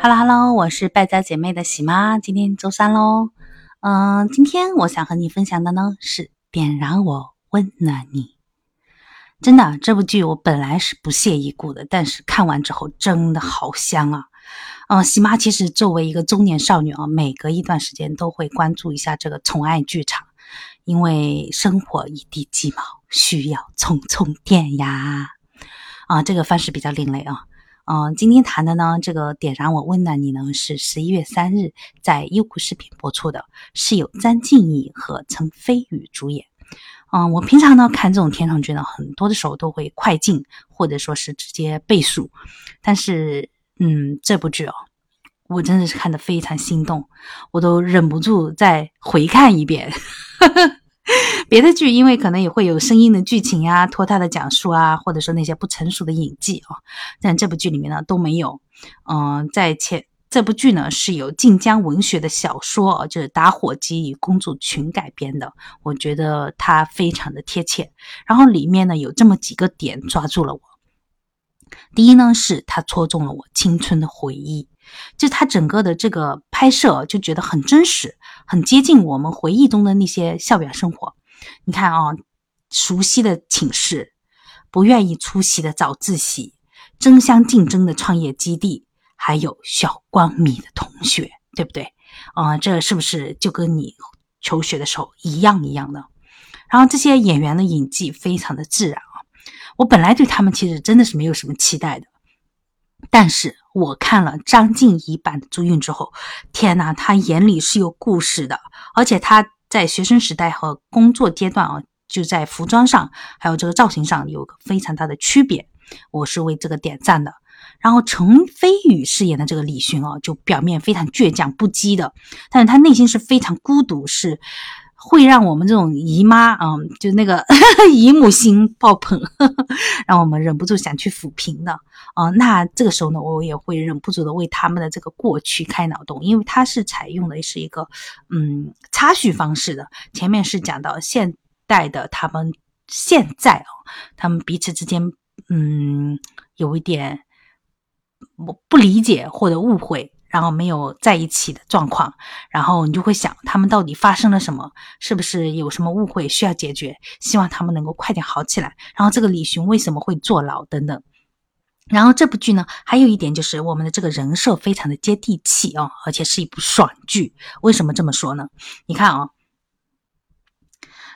Hello Hello，我是败家姐妹的喜妈，今天周三喽。嗯，今天我想和你分享的呢是点燃我，温暖你。真的，这部剧我本来是不屑一顾的，但是看完之后真的好香啊！嗯，喜妈其实作为一个中年少女啊，每隔一段时间都会关注一下这个宠爱剧场，因为生活一地鸡毛，需要充充电呀。啊，这个方式比较另类啊。嗯，今天谈的呢，这个点燃我温暖你呢，是十一月三日在优酷视频播出的，是由张静怡和陈飞宇主演。嗯，我平常呢看这种天长剧呢，很多的时候都会快进或者说是直接倍速，但是嗯，这部剧哦，我真的是看得非常心动，我都忍不住再回看一遍。别的剧因为可能也会有生硬的剧情呀、拖沓的讲述啊，或者说那些不成熟的演技啊，但这部剧里面呢都没有。嗯，在前这部剧呢是由晋江文学的小说就是《打火机与公主裙》改编的，我觉得它非常的贴切。然后里面呢有这么几个点抓住了我。第一呢是它戳中了我青春的回忆，就它整个的这个拍摄就觉得很真实，很接近我们回忆中的那些校园生活。你看啊，熟悉的寝室，不愿意出席的早自习，争相竞争的创业基地，还有小光米的同学，对不对？啊，这是不是就跟你求学的时候一样一样的？然后这些演员的演技非常的自然啊，我本来对他们其实真的是没有什么期待的，但是我看了张婧仪版的朱韵之后，天呐，她眼里是有故事的，而且她。在学生时代和工作阶段啊，就在服装上还有这个造型上有个非常大的区别，我是为这个点赞的。然后陈飞宇饰演的这个李寻啊，就表面非常倔强不羁的，但是他内心是非常孤独，是。会让我们这种姨妈啊，就那个 姨母心爆棚，让我们忍不住想去抚平的啊。那这个时候呢，我也会忍不住的为他们的这个过去开脑洞，因为它是采用的是一个嗯插叙方式的。前面是讲到现代的他们现在啊，他们彼此之间嗯有一点我不理解或者误会。然后没有在一起的状况，然后你就会想他们到底发生了什么？是不是有什么误会需要解决？希望他们能够快点好起来。然后这个李寻为什么会坐牢等等。然后这部剧呢，还有一点就是我们的这个人设非常的接地气哦，而且是一部爽剧。为什么这么说呢？你看啊，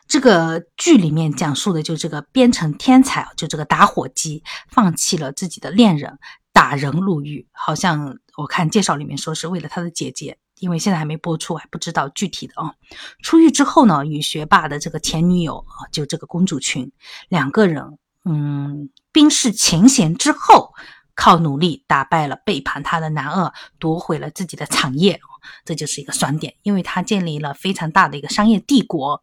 这个剧里面讲述的就这个编程天才，就这个打火机放弃了自己的恋人。打人入狱，好像我看介绍里面说是为了他的姐姐，因为现在还没播出，还不知道具体的啊。出狱之后呢，与学霸的这个前女友啊，就这个公主群两个人，嗯，冰释前嫌之后，靠努力打败了背叛他的男二，夺回了自己的产业，这就是一个爽点，因为他建立了非常大的一个商业帝国，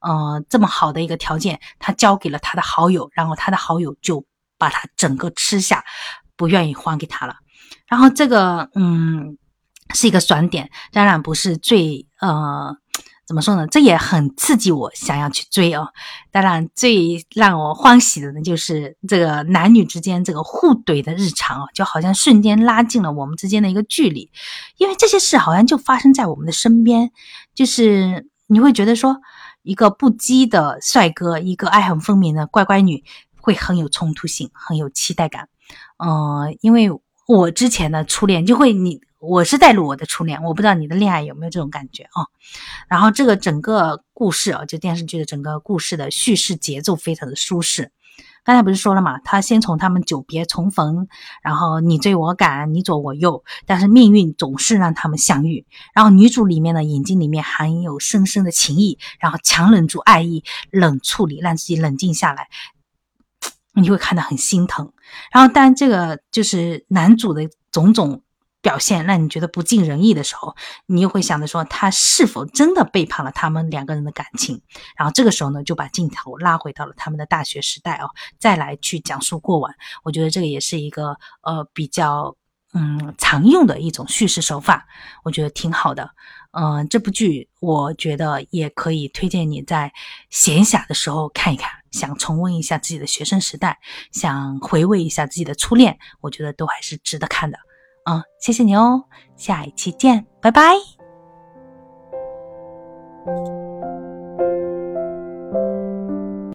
呃，这么好的一个条件，他交给了他的好友，然后他的好友就把他整个吃下。不愿意还给他了，然后这个嗯是一个爽点，当然不是最呃怎么说呢？这也很刺激我想要去追哦。当然最让我欢喜的呢，就是这个男女之间这个互怼的日常哦，就好像瞬间拉近了我们之间的一个距离，因为这些事好像就发生在我们的身边，就是你会觉得说一个不羁的帅哥，一个爱恨分明的乖乖女，会很有冲突性，很有期待感。嗯，因为我之前的初恋就会你，我是带入我的初恋，我不知道你的恋爱有没有这种感觉啊？然后这个整个故事啊，就电视剧的整个故事的叙事节奏非常的舒适。刚才不是说了嘛，他先从他们久别重逢，然后你追我赶，你左我右，但是命运总是让他们相遇。然后女主里面的眼睛里面含有深深的情谊，然后强忍住爱意，冷处理，让自己冷静下来。你会看得很心疼，然后当这个就是男主的种种表现让你觉得不尽人意的时候你又会想着说他是否真的背叛了他们两个人的感情。然后这个时候呢就把镜头拉回到了他们的大学时代哦再来去讲述过往。我觉得这个也是一个呃比较嗯常用的一种叙事手法我觉得挺好的。嗯这部剧我觉得也可以推荐你在闲暇的时候看一看想重温一下自己的学生时代想回味一下自己的初恋我觉得都还是值得看的谢谢你哦下一期见拜拜。